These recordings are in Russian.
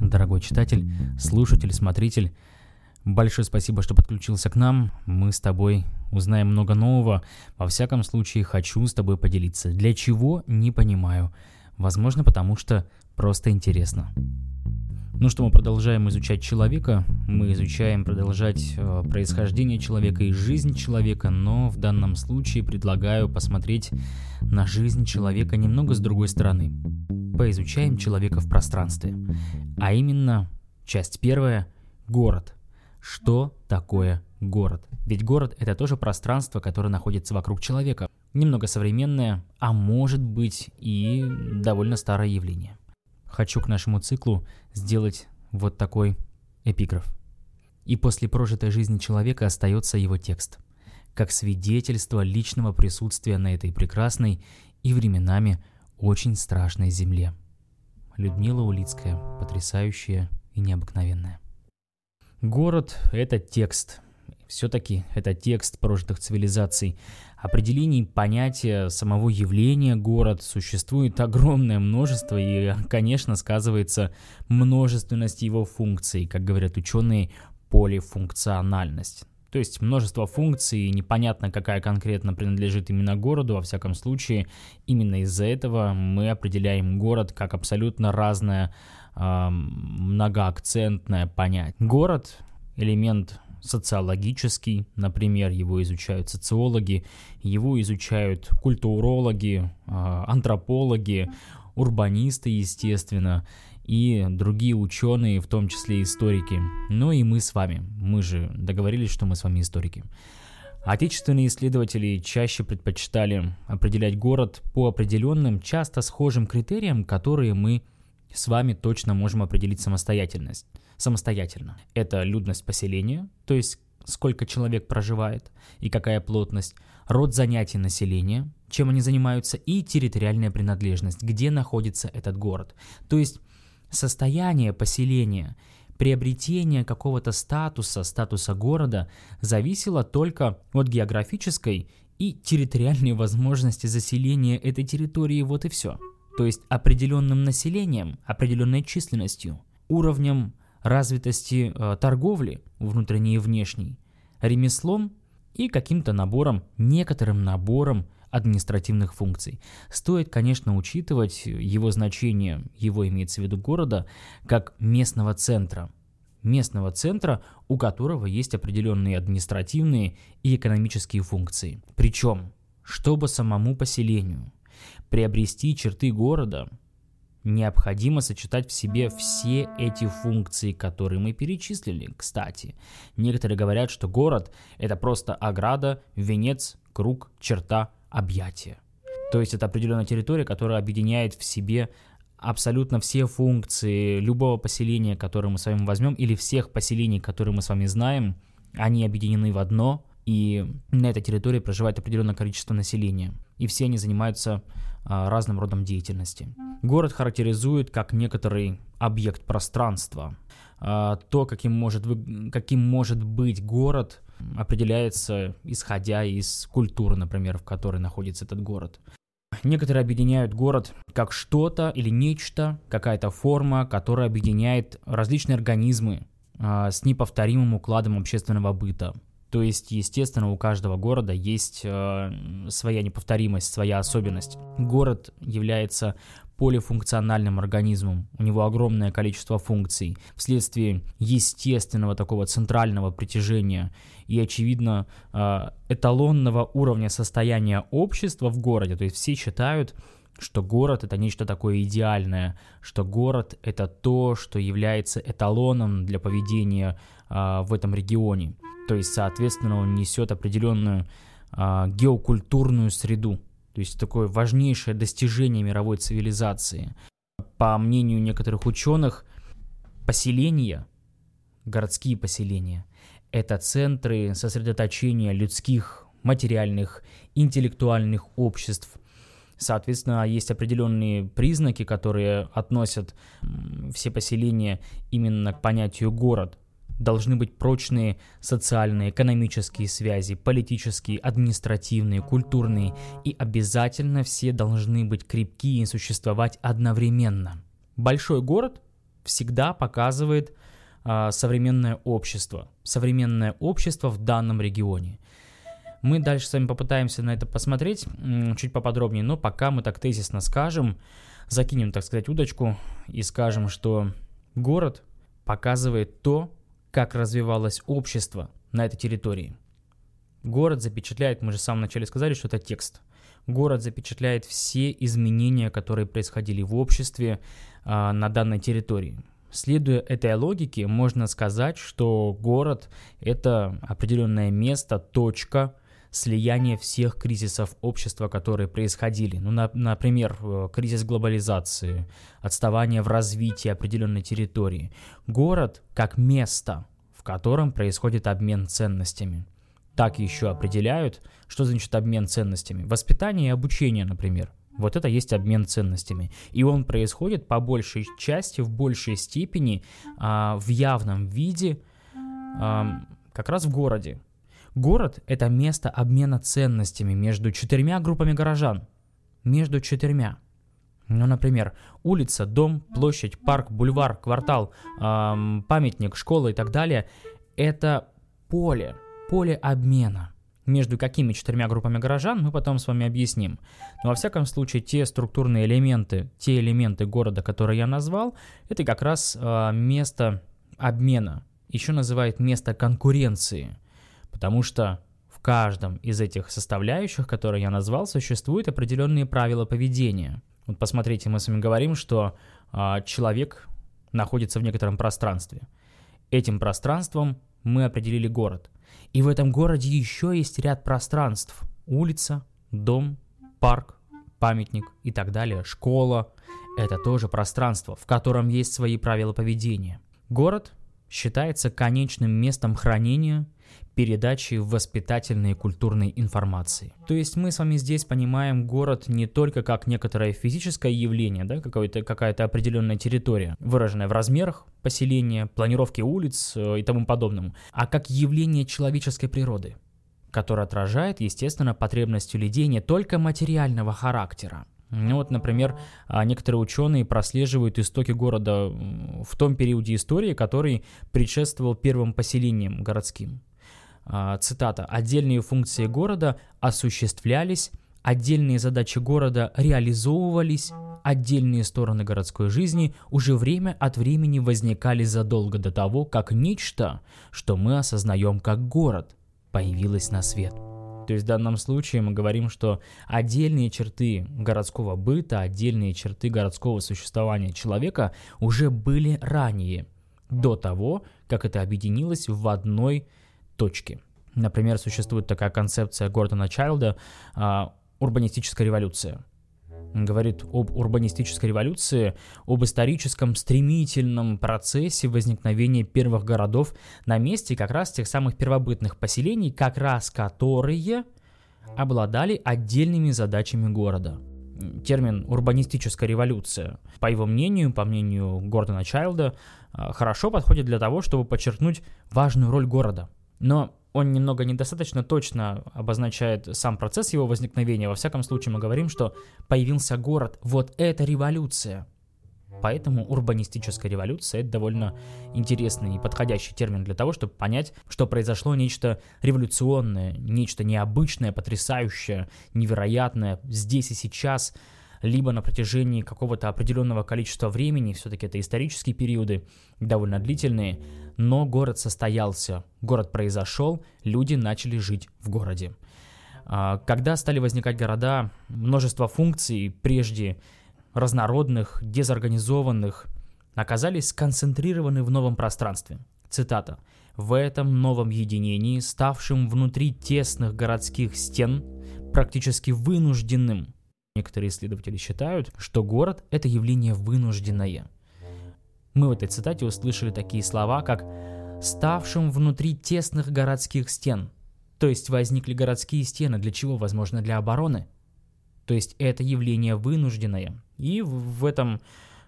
Дорогой читатель, слушатель, смотритель, большое спасибо, что подключился к нам. Мы с тобой узнаем много нового. Во всяком случае, хочу с тобой поделиться. Для чего, не понимаю. Возможно, потому что просто интересно. Ну что, мы продолжаем изучать человека, мы изучаем продолжать э, происхождение человека и жизнь человека, но в данном случае предлагаю посмотреть на жизнь человека немного с другой стороны. Поизучаем человека в пространстве. А именно, часть первая – город. Что такое город? Ведь город – это тоже пространство, которое находится вокруг человека. Немного современное, а может быть и довольно старое явление хочу к нашему циклу сделать вот такой эпиграф. И после прожитой жизни человека остается его текст, как свидетельство личного присутствия на этой прекрасной и временами очень страшной земле. Людмила Улицкая, потрясающая и необыкновенная. Город — это текст. Все-таки это текст прожитых цивилизаций, определений понятия самого явления город существует огромное множество, и, конечно, сказывается множественность его функций, как говорят ученые, полифункциональность. То есть множество функций, непонятно, какая конкретно принадлежит именно городу, во всяком случае, именно из-за этого мы определяем город как абсолютно разное э, многоакцентное понятие. Город — элемент социологический, например, его изучают социологи, его изучают культурологи, а, антропологи, урбанисты, естественно, и другие ученые, в том числе историки. Ну и мы с вами. Мы же договорились, что мы с вами историки. Отечественные исследователи чаще предпочитали определять город по определенным, часто схожим критериям, которые мы с вами точно можем определить самостоятельность самостоятельно. Это людность поселения, то есть сколько человек проживает и какая плотность, род занятий населения, чем они занимаются, и территориальная принадлежность, где находится этот город. То есть состояние поселения, приобретение какого-то статуса, статуса города зависело только от географической и территориальной возможности заселения этой территории, вот и все. То есть определенным населением, определенной численностью, уровнем развитости э, торговли, внутренней и внешней, ремеслом и каким-то набором, некоторым набором административных функций. Стоит, конечно, учитывать его значение, его имеется в виду города, как местного центра. Местного центра, у которого есть определенные административные и экономические функции. Причем, чтобы самому поселению приобрести черты города, Необходимо сочетать в себе все эти функции, которые мы перечислили. Кстати, некоторые говорят, что город — это просто ограда, венец, круг, черта, объятие. То есть это определенная территория, которая объединяет в себе абсолютно все функции любого поселения, которое мы с вами возьмем, или всех поселений, которые мы с вами знаем, они объединены в одно, и на этой территории проживает определенное количество населения. И все они занимаются а, разным родом деятельности. Город характеризует как некоторый объект пространства. А, то, каким может, каким может быть город, определяется исходя из культуры, например, в которой находится этот город. Некоторые объединяют город как что-то или нечто, какая-то форма, которая объединяет различные организмы э, с неповторимым укладом общественного быта. То есть, естественно, у каждого города есть э, своя неповторимость, своя особенность. Город является полифункциональным организмом. У него огромное количество функций вследствие естественного такого центрального притяжения и, очевидно, э, эталонного уровня состояния общества в городе. То есть все считают, что город это нечто такое идеальное, что город это то, что является эталоном для поведения э, в этом регионе. То есть, соответственно, он несет определенную а, геокультурную среду. То есть такое важнейшее достижение мировой цивилизации. По мнению некоторых ученых, поселения, городские поселения, это центры сосредоточения людских, материальных, интеллектуальных обществ Соответственно, есть определенные признаки, которые относят все поселения именно к понятию город. Должны быть прочные социальные, экономические связи, политические, административные, культурные. И обязательно все должны быть крепкие и существовать одновременно. Большой город всегда показывает а, современное общество, современное общество в данном регионе. Мы дальше с вами попытаемся на это посмотреть чуть поподробнее, но пока мы так тезисно скажем, закинем, так сказать, удочку и скажем, что город показывает то, как развивалось общество на этой территории. Город запечатляет, мы же в самом начале сказали, что это текст. Город запечатляет все изменения, которые происходили в обществе э, на данной территории. Следуя этой логике, можно сказать, что город – это определенное место, точка слияния всех кризисов общества, которые происходили. Ну, на, например, э, кризис глобализации, отставание в развитии определенной территории. Город как место, в котором происходит обмен ценностями. Так еще определяют, что значит обмен ценностями. Воспитание и обучение, например. Вот это есть обмен ценностями. И он происходит по большей части, в большей степени, а, в явном виде, а, как раз в городе. Город – это место обмена ценностями между четырьмя группами горожан. Между четырьмя. Ну, например, улица, дом, площадь, парк, бульвар, квартал, эм, памятник, школа и так далее – это поле, поле обмена – между какими четырьмя группами горожан, мы потом с вами объясним. Но во всяком случае, те структурные элементы, те элементы города, которые я назвал, это как раз э, место обмена. Еще называют место конкуренции. Потому что в каждом из этих составляющих, которые я назвал, существуют определенные правила поведения. Вот посмотрите, мы с вами говорим, что э, человек находится в некотором пространстве. Этим пространством мы определили город – и в этом городе еще есть ряд пространств. Улица, дом, парк, памятник и так далее, школа. Это тоже пространство, в котором есть свои правила поведения. Город считается конечным местом хранения передачи воспитательной и культурной информации. То есть мы с вами здесь понимаем город не только как некоторое физическое явление, да, какая-то, какая-то определенная территория, выраженная в размерах поселения, планировке улиц э, и тому подобному, а как явление человеческой природы, которое отражает, естественно, потребности людей не только материального характера, ну вот, например, а, некоторые ученые прослеживают истоки города в том периоде истории, который предшествовал первым поселениям городским. А, цитата, «Отдельные функции города осуществлялись, отдельные задачи города реализовывались, отдельные стороны городской жизни уже время от времени возникали задолго до того, как нечто, что мы осознаем как город, появилось на свет». То есть в данном случае мы говорим, что отдельные черты городского быта, отдельные черты городского существования человека уже были ранее, до того, как это объединилось в одной точке. Например, существует такая концепция Гордона Чайлда а, «урбанистическая революция». Говорит об урбанистической революции, об историческом стремительном процессе возникновения первых городов на месте как раз тех самых первобытных поселений, как раз которые обладали отдельными задачами города. Термин «урбанистическая революция», по его мнению, по мнению Гордона Чайлда, а, хорошо подходит для того, чтобы подчеркнуть важную роль города – но он немного недостаточно точно обозначает сам процесс его возникновения. Во всяком случае, мы говорим, что появился город. Вот это революция. Поэтому урбанистическая революция – это довольно интересный и подходящий термин для того, чтобы понять, что произошло нечто революционное, нечто необычное, потрясающее, невероятное здесь и сейчас – либо на протяжении какого-то определенного количества времени, все-таки это исторические периоды, довольно длительные, но город состоялся, город произошел, люди начали жить в городе. А, когда стали возникать города, множество функций, прежде разнородных, дезорганизованных, оказались сконцентрированы в новом пространстве. Цитата. «В этом новом единении, ставшем внутри тесных городских стен, практически вынужденным, Некоторые исследователи считают, что город – это явление вынужденное. Мы в этой цитате услышали такие слова, как «ставшим внутри тесных городских стен». То есть возникли городские стены для чего? Возможно, для обороны. То есть это явление вынужденное. И в этом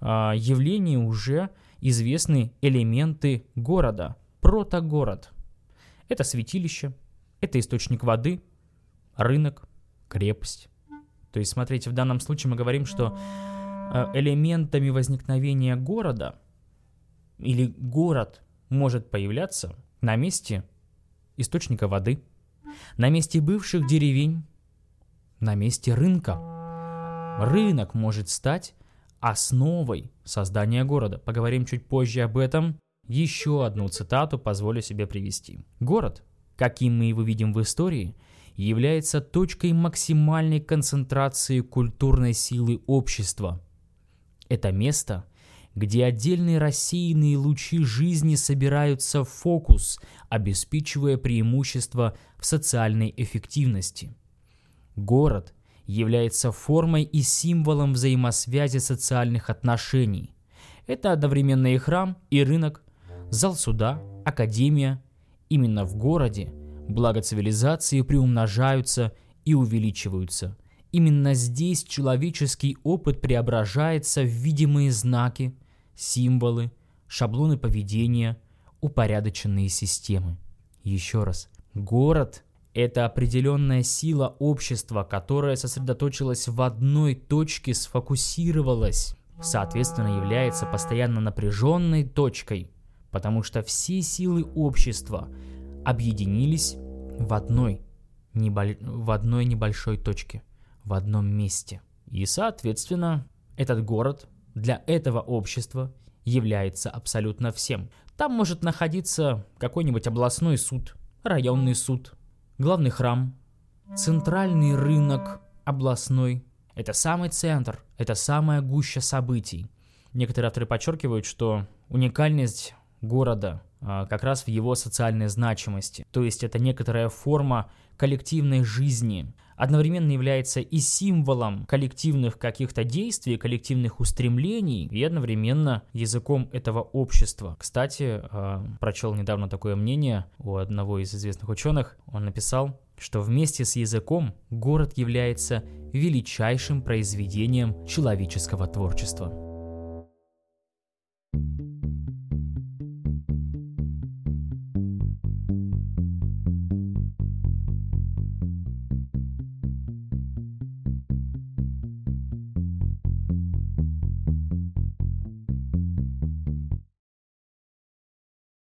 а, явлении уже известны элементы города, протогород. Это святилище, это источник воды, рынок, крепость. То есть, смотрите, в данном случае мы говорим, что а, элементами возникновения города или город может появляться на месте источника воды, на месте бывших деревень, на месте рынка. Рынок может стать основой создания города. Поговорим чуть позже об этом. Еще одну цитату позволю себе привести. Город, каким мы его видим в истории, является точкой максимальной концентрации культурной силы общества. Это место, где отдельные рассеянные лучи жизни собираются в фокус, обеспечивая преимущество в социальной эффективности. Город является формой и символом взаимосвязи социальных отношений. Это одновременно и храм, и рынок, зал суда, академия. Именно в городе благо цивилизации приумножаются и увеличиваются. Именно здесь человеческий опыт преображается в видимые знаки, символы, шаблоны поведения, упорядоченные системы. Еще раз, город – это определенная сила общества, которая сосредоточилась в одной точке, сфокусировалась, соответственно, является постоянно напряженной точкой, потому что все силы общества объединились в одной, небо... в одной небольшой точке, в одном месте. И, соответственно, этот город для этого общества является абсолютно всем. Там может находиться какой-нибудь областной суд, районный суд, главный храм, центральный рынок областной. Это самый центр, это самая гуща событий. Некоторые авторы подчеркивают, что уникальность города а, как раз в его социальной значимости. То есть это некоторая форма коллективной жизни, одновременно является и символом коллективных каких-то действий, коллективных устремлений, и одновременно языком этого общества. Кстати, а, прочел недавно такое мнение у одного из известных ученых. Он написал, что вместе с языком город является величайшим произведением человеческого творчества. thank you